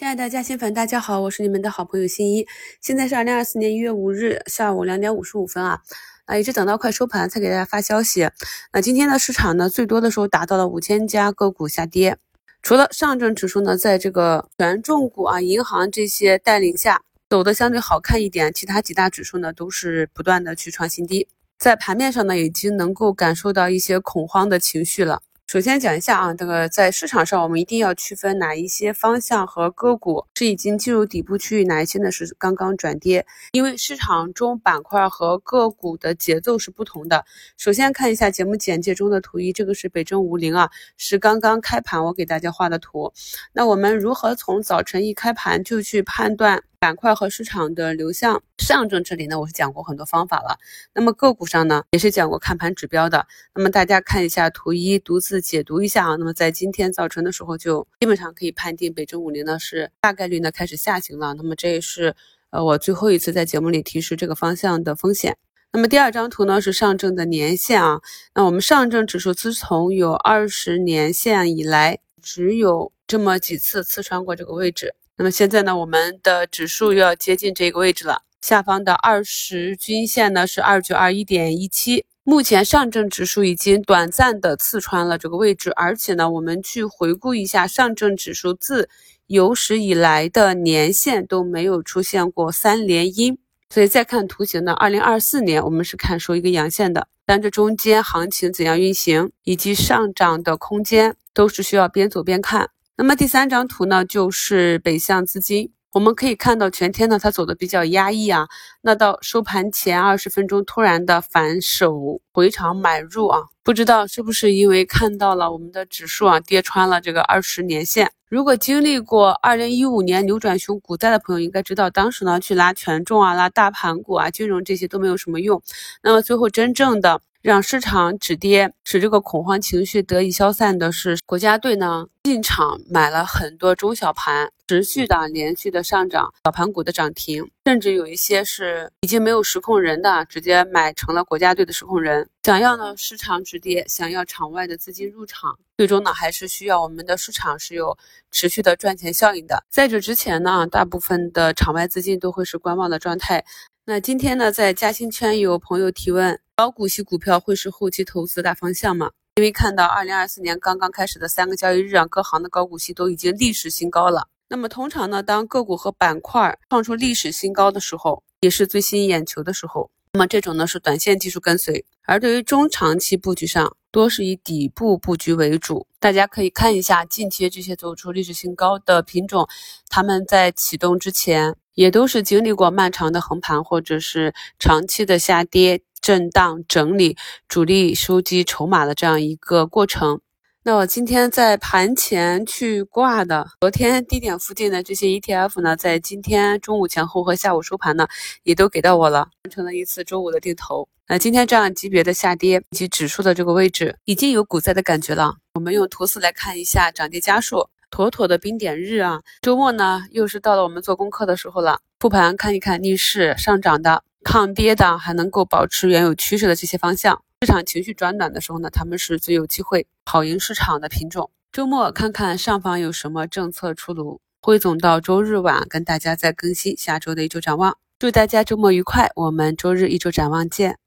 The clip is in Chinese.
亲爱的嘉兴粉，大家好，我是你们的好朋友新一。现在是二零二四年一月五日下午两点五十五分啊，啊，一直等到快收盘才给大家发消息。那今天的市场呢，最多的时候达到了五千家个股下跌，除了上证指数呢，在这个权重股啊、银行这些带领下走的相对好看一点，其他几大指数呢都是不断的去创新低，在盘面上呢，已经能够感受到一些恐慌的情绪了。首先讲一下啊，这个在市场上，我们一定要区分哪一些方向和个股是已经进入底部区域，哪一些呢是刚刚转跌。因为市场中板块和个股的节奏是不同的。首先看一下节目简介中的图一，这个是北证五零啊，是刚刚开盘我给大家画的图。那我们如何从早晨一开盘就去判断？板块和市场的流向，上证这里呢，我是讲过很多方法了。那么个股上呢，也是讲过看盘指标的。那么大家看一下图一，独自解读一下啊。那么在今天早晨的时候，就基本上可以判定北证五零呢是大概率呢开始下行了。那么这也是呃我最后一次在节目里提示这个方向的风险。那么第二张图呢是上证的年线啊。那我们上证指数自从有二十年线以来，只有这么几次刺穿过这个位置。那么现在呢，我们的指数又要接近这个位置了。下方的二十均线呢是二九二一点一七。目前上证指数已经短暂的刺穿了这个位置，而且呢，我们去回顾一下上证指数自有史以来的年线都没有出现过三连阴。所以再看图形呢，二零二四年我们是看收一个阳线的，但这中间行情怎样运行，以及上涨的空间，都是需要边走边看。那么第三张图呢，就是北向资金，我们可以看到全天呢它走的比较压抑啊，那到收盘前二十分钟突然的反手回场买入啊，不知道是不是因为看到了我们的指数啊跌穿了这个二十年线。如果经历过二零一五年扭转熊股灾的朋友应该知道，当时呢去拉权重啊、拉大盘股啊、金融这些都没有什么用，那么最后真正的。让市场止跌，使这个恐慌情绪得以消散的是国家队呢进场买了很多中小盘，持续的连续的上涨，小盘股的涨停，甚至有一些是已经没有实控人的，直接买成了国家队的实控人。想要呢市场止跌，想要场外的资金入场，最终呢还是需要我们的市场是有持续的赚钱效应的。在这之前呢，大部分的场外资金都会是观望的状态。那今天呢，在嘉兴圈有朋友提问。高股息股票会是后期投资的大方向吗？因为看到二零二四年刚刚开始的三个交易日啊，各行的高股息都已经历史新高了。那么通常呢，当个股和板块创出历史新高的时候，也是最吸引眼球的时候。那么这种呢是短线技术跟随，而对于中长期布局上，多是以底部布局为主。大家可以看一下近期这些走出历史新高的品种，他们在启动之前也都是经历过漫长的横盘或者是长期的下跌。震荡整理，主力收集筹码的这样一个过程。那我今天在盘前去挂的，昨天低点附近的这些 ETF 呢，在今天中午前后和下午收盘呢，也都给到我了，完成了一次周五的定投。那今天这样级别的下跌以及指数的这个位置，已经有股灾的感觉了。我们用图四来看一下涨跌家数，妥妥的冰点日啊！周末呢，又是到了我们做功课的时候了。复盘看一看逆势上涨的。抗跌的还能够保持原有趋势的这些方向，市场情绪转暖的时候呢，他们是最有机会跑赢市场的品种。周末看看上方有什么政策出炉，汇总到周日晚跟大家再更新下周的一周展望。祝大家周末愉快，我们周日一周展望见。